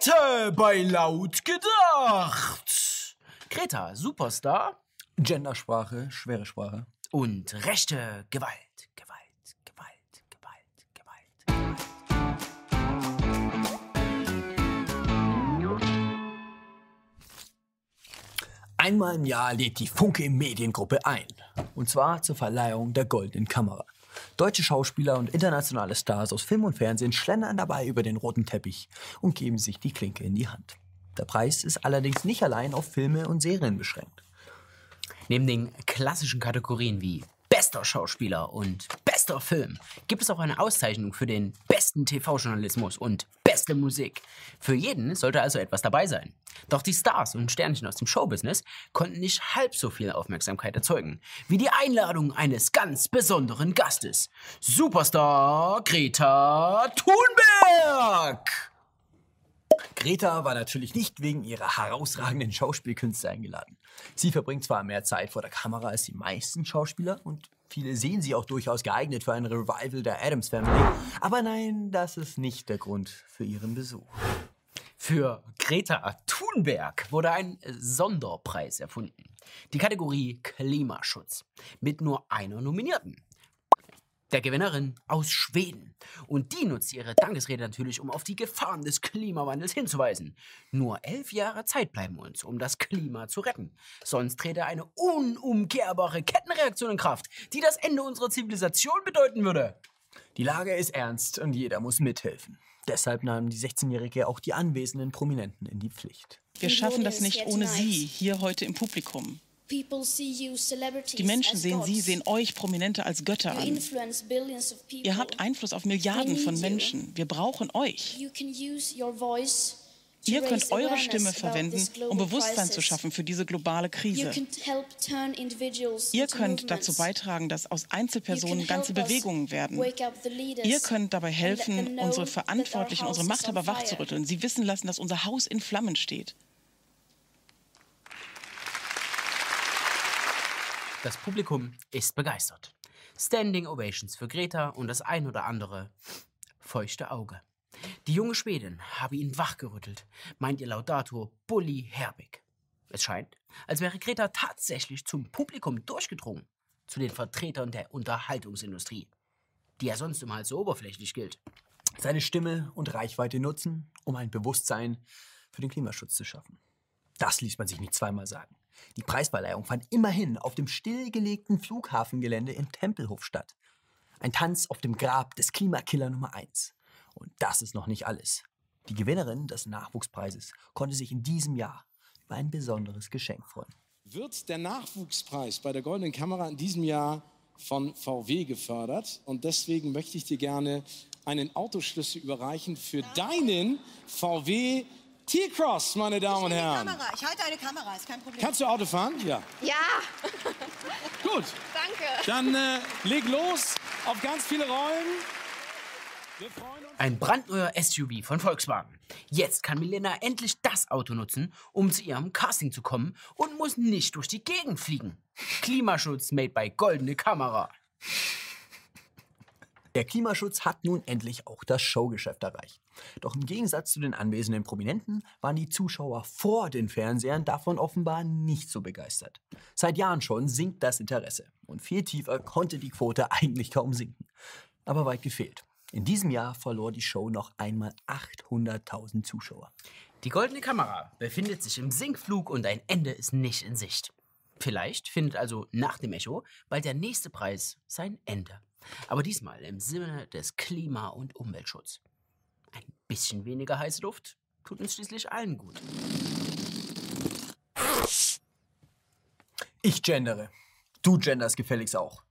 Heute bei Laut gedacht. Greta, Superstar Gendersprache, schwere Sprache. und rechte Gewalt. Gewalt, Gewalt, Gewalt, Gewalt. Einmal im Jahr lädt die Funke Mediengruppe ein. Und zwar zur Verleihung der Goldenen Kamera. Deutsche Schauspieler und internationale Stars aus Film und Fernsehen schlendern dabei über den roten Teppich und geben sich die Klinke in die Hand. Der Preis ist allerdings nicht allein auf Filme und Serien beschränkt. Neben den klassischen Kategorien wie bester Schauspieler und bester Film gibt es auch eine Auszeichnung für den besten TV-Journalismus und beste Musik. Für jeden sollte also etwas dabei sein. Doch die Stars und Sternchen aus dem Showbusiness konnten nicht halb so viel Aufmerksamkeit erzeugen wie die Einladung eines ganz besonderen Gastes. Superstar Greta Thunberg! Greta war natürlich nicht wegen ihrer herausragenden Schauspielkünste eingeladen. Sie verbringt zwar mehr Zeit vor der Kamera als die meisten Schauspieler und viele sehen sie auch durchaus geeignet für ein Revival der Adams Family, aber nein, das ist nicht der Grund für ihren Besuch. Für Greta Thunberg wurde ein Sonderpreis erfunden. Die Kategorie Klimaschutz. Mit nur einer Nominierten. Der Gewinnerin aus Schweden. Und die nutzt ihre Dankesrede natürlich, um auf die Gefahren des Klimawandels hinzuweisen. Nur elf Jahre Zeit bleiben uns, um das Klima zu retten. Sonst trete eine unumkehrbare Kettenreaktion in Kraft, die das Ende unserer Zivilisation bedeuten würde. Die Lage ist ernst und jeder muss mithelfen. Deshalb nahm die 16-Jährige auch die anwesenden Prominenten in die Pflicht. Wir schaffen das nicht ohne Sie hier heute im Publikum. Die Menschen sehen Sie, sehen euch Prominente als Götter an. Ihr habt Einfluss auf Milliarden von Menschen. Wir brauchen euch. Ihr könnt eure Stimme verwenden, um Bewusstsein zu schaffen für diese globale Krise. Ihr könnt dazu beitragen, dass aus Einzelpersonen ganze Bewegungen werden. Ihr könnt dabei helfen, unsere Verantwortlichen, unsere Machthaber wachzurütteln. Sie wissen lassen, dass unser Haus in Flammen steht. Das Publikum ist begeistert. Standing Ovations für Greta und das ein oder andere feuchte Auge. Die junge Schwedin habe ihn wachgerüttelt, meint ihr Laudator Bully Herbig. Es scheint, als wäre Greta tatsächlich zum Publikum durchgedrungen, zu den Vertretern der Unterhaltungsindustrie, die ja sonst immer als so oberflächlich gilt. Seine Stimme und Reichweite nutzen, um ein Bewusstsein für den Klimaschutz zu schaffen. Das ließ man sich nicht zweimal sagen. Die Preisverleihung fand immerhin auf dem stillgelegten Flughafengelände in Tempelhof statt. Ein Tanz auf dem Grab des Klimakiller Nummer 1. Und das ist noch nicht alles. Die Gewinnerin des Nachwuchspreises konnte sich in diesem Jahr über ein besonderes Geschenk freuen. wird der Nachwuchspreis bei der Goldenen Kamera in diesem Jahr von VW gefördert. Und deswegen möchte ich dir gerne einen Autoschlüssel überreichen für deinen VW T-Cross, meine Damen und Herren. Kamera. Ich halte eine Kamera, ist kein Problem. Kannst du Auto fahren? Ja. Ja, Gut. danke. Dann äh, leg los auf ganz viele Rollen. Wir freuen uns. Ein brandneuer SUV von Volkswagen. Jetzt kann Milena endlich das Auto nutzen, um zu ihrem Casting zu kommen und muss nicht durch die Gegend fliegen. Klimaschutz made by Goldene Kamera. Der Klimaschutz hat nun endlich auch das Showgeschäft erreicht. Doch im Gegensatz zu den anwesenden Prominenten waren die Zuschauer vor den Fernsehern davon offenbar nicht so begeistert. Seit Jahren schon sinkt das Interesse und viel tiefer konnte die Quote eigentlich kaum sinken. Aber weit gefehlt. In diesem Jahr verlor die Show noch einmal 800.000 Zuschauer. Die Goldene Kamera befindet sich im Sinkflug und ein Ende ist nicht in Sicht. Vielleicht findet also nach dem Echo bald der nächste Preis sein Ende. Aber diesmal im Sinne des Klima- und Umweltschutz. Ein bisschen weniger heiße Luft tut uns schließlich allen gut. Ich gendere. Du genderst gefälligst auch.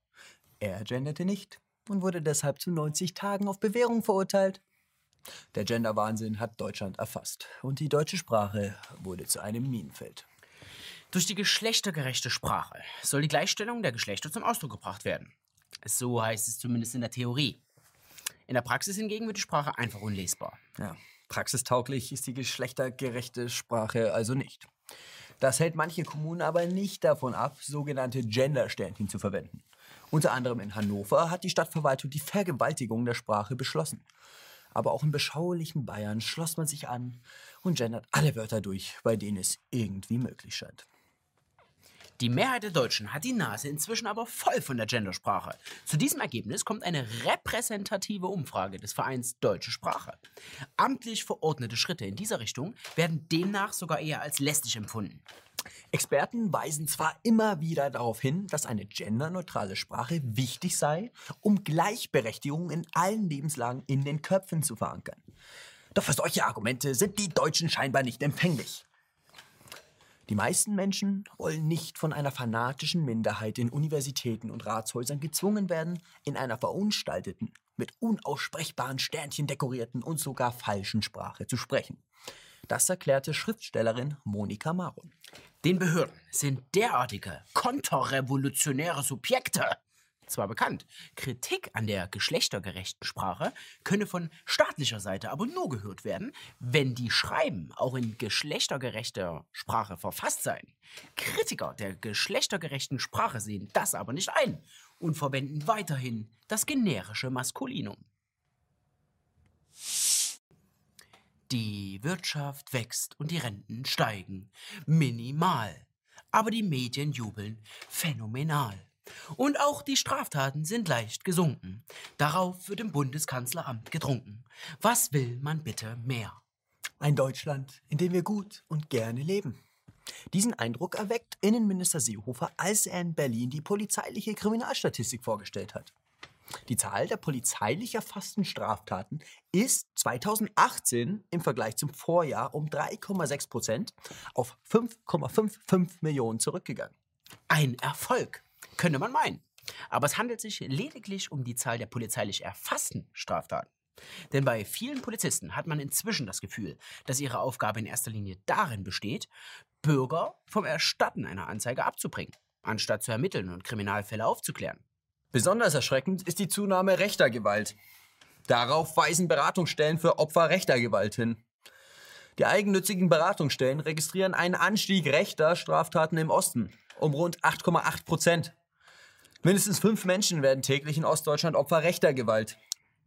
Er genderte nicht und wurde deshalb zu 90 Tagen auf Bewährung verurteilt. Der Genderwahnsinn hat Deutschland erfasst und die deutsche Sprache wurde zu einem Minenfeld. Durch die geschlechtergerechte Sprache soll die Gleichstellung der Geschlechter zum Ausdruck gebracht werden. So heißt es zumindest in der Theorie. In der Praxis hingegen wird die Sprache einfach unlesbar. Ja, praxistauglich ist die geschlechtergerechte Sprache also nicht. Das hält manche Kommunen aber nicht davon ab, sogenannte Gender-Sternchen zu verwenden. Unter anderem in Hannover hat die Stadtverwaltung die Vergewaltigung der Sprache beschlossen. Aber auch im beschaulichen Bayern schloss man sich an und gendert alle Wörter durch, bei denen es irgendwie möglich scheint. Die Mehrheit der Deutschen hat die Nase inzwischen aber voll von der Gendersprache. Zu diesem Ergebnis kommt eine repräsentative Umfrage des Vereins Deutsche Sprache. Amtlich verordnete Schritte in dieser Richtung werden demnach sogar eher als lästig empfunden. Experten weisen zwar immer wieder darauf hin, dass eine genderneutrale Sprache wichtig sei, um Gleichberechtigung in allen Lebenslagen in den Köpfen zu verankern. Doch für solche Argumente sind die Deutschen scheinbar nicht empfänglich. Die meisten Menschen wollen nicht von einer fanatischen Minderheit in Universitäten und Ratshäusern gezwungen werden, in einer verunstalteten, mit unaussprechbaren Sternchen dekorierten und sogar falschen Sprache zu sprechen. Das erklärte Schriftstellerin Monika Maron. Den Behörden sind derartige konterrevolutionäre Subjekte zwar bekannt. Kritik an der geschlechtergerechten Sprache könne von staatlicher Seite aber nur gehört werden, wenn die Schreiben auch in geschlechtergerechter Sprache verfasst seien. Kritiker der geschlechtergerechten Sprache sehen das aber nicht ein und verwenden weiterhin das generische Maskulinum. Die Wirtschaft wächst und die Renten steigen. Minimal. Aber die Medien jubeln phänomenal. Und auch die Straftaten sind leicht gesunken. Darauf wird im Bundeskanzleramt getrunken. Was will man bitte mehr? Ein Deutschland, in dem wir gut und gerne leben. Diesen Eindruck erweckt Innenminister Seehofer, als er in Berlin die polizeiliche Kriminalstatistik vorgestellt hat. Die Zahl der polizeilich erfassten Straftaten ist 2018 im Vergleich zum Vorjahr um 3,6 Prozent auf 5,55 Millionen zurückgegangen. Ein Erfolg. Könnte man meinen. Aber es handelt sich lediglich um die Zahl der polizeilich erfassten Straftaten. Denn bei vielen Polizisten hat man inzwischen das Gefühl, dass ihre Aufgabe in erster Linie darin besteht, Bürger vom Erstatten einer Anzeige abzubringen, anstatt zu ermitteln und Kriminalfälle aufzuklären. Besonders erschreckend ist die Zunahme rechter Gewalt. Darauf weisen Beratungsstellen für Opfer rechter Gewalt hin. Die eigennützigen Beratungsstellen registrieren einen Anstieg rechter Straftaten im Osten um rund 8,8 Prozent. Mindestens fünf Menschen werden täglich in Ostdeutschland Opfer rechter Gewalt.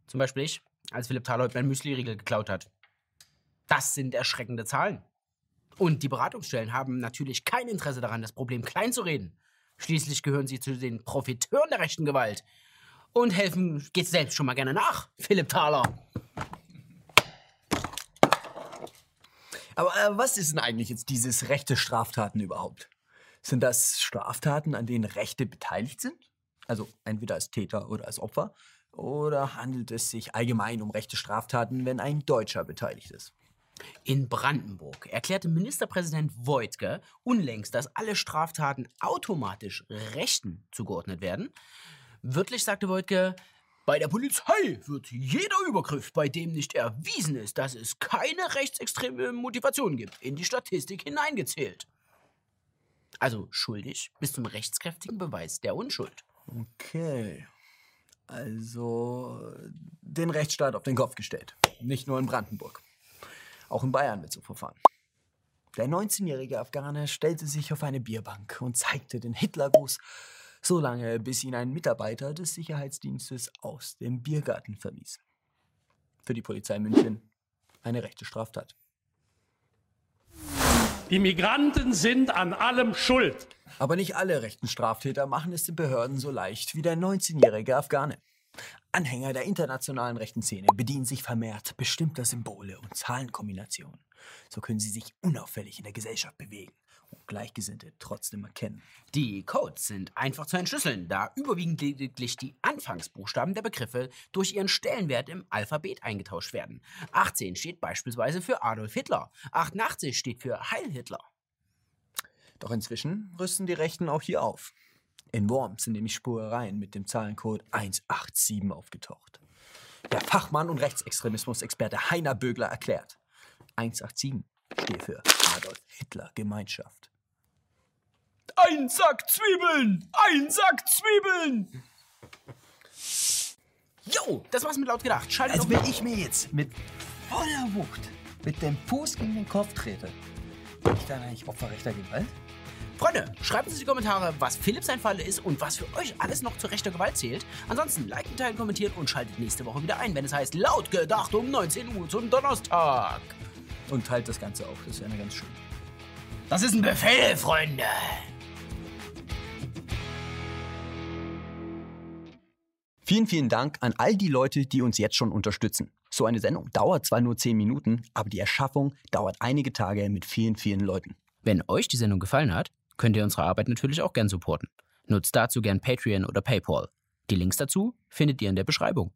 Zum Beispiel ich, als Philipp Thalheut mein Müsli-Riegel geklaut hat. Das sind erschreckende Zahlen. Und die Beratungsstellen haben natürlich kein Interesse daran, das Problem kleinzureden. Schließlich gehören sie zu den Profiteuren der rechten Gewalt. Und helfen geht selbst schon mal gerne nach, Philipp Thaler. Aber äh, was ist denn eigentlich jetzt dieses rechte Straftaten überhaupt? Sind das Straftaten, an denen Rechte beteiligt sind? Also entweder als Täter oder als Opfer? Oder handelt es sich allgemein um rechte Straftaten, wenn ein Deutscher beteiligt ist? In Brandenburg erklärte Ministerpräsident Voigtke unlängst, dass alle Straftaten automatisch Rechten zugeordnet werden. Wörtlich sagte Voigtke, bei der Polizei wird jeder Übergriff, bei dem nicht erwiesen ist, dass es keine rechtsextreme Motivation gibt, in die Statistik hineingezählt. Also schuldig bis zum rechtskräftigen Beweis der Unschuld. Okay. Also den Rechtsstaat auf den Kopf gestellt. Nicht nur in Brandenburg. Auch in Bayern wird so verfahren. Der 19-jährige Afghaner stellte sich auf eine Bierbank und zeigte den Hitlergruß so lange, bis ihn ein Mitarbeiter des Sicherheitsdienstes aus dem Biergarten verwies. Für die Polizei München eine rechte Straftat. Die Migranten sind an allem schuld. Aber nicht alle rechten Straftäter machen es den Behörden so leicht wie der 19-jährige Afghane. Anhänger der internationalen rechten Szene bedienen sich vermehrt bestimmter Symbole und Zahlenkombinationen. So können sie sich unauffällig in der Gesellschaft bewegen Gleichgesinnte trotzdem erkennen. Die Codes sind einfach zu entschlüsseln, da überwiegend lediglich die Anfangsbuchstaben der Begriffe durch ihren Stellenwert im Alphabet eingetauscht werden. 18 steht beispielsweise für Adolf Hitler, 88 steht für Heil Hitler. Doch inzwischen rüsten die Rechten auch hier auf. In Worms sind nämlich Spurereien mit dem Zahlencode 187 aufgetaucht. Der Fachmann und Rechtsextremismus-Experte Heiner Bögler erklärt, 187 steht für Adolf Hitler Gemeinschaft. Ein Sack Zwiebeln! Ein Sack Zwiebeln! Jo, das war's mit laut gedacht. Schaltet Als wenn ich mir jetzt mit voller Wucht mit dem Fuß gegen den Kopf trete, bin ich dann eigentlich Opfer rechter Gewalt? Freunde, schreibt uns in die Kommentare, was Philipp sein Fall ist und was für euch alles noch zu rechter Gewalt zählt. Ansonsten liken, teilen, kommentieren und schaltet nächste Woche wieder ein, wenn es heißt laut gedacht um 19 Uhr zum Donnerstag. Und teilt das Ganze auch, das wäre ganz schön. Das ist ein Befehl, Freunde. Vielen, vielen Dank an all die Leute, die uns jetzt schon unterstützen. So eine Sendung dauert zwar nur 10 Minuten, aber die Erschaffung dauert einige Tage mit vielen, vielen Leuten. Wenn euch die Sendung gefallen hat, könnt ihr unsere Arbeit natürlich auch gern supporten. Nutzt dazu gern Patreon oder PayPal. Die Links dazu findet ihr in der Beschreibung.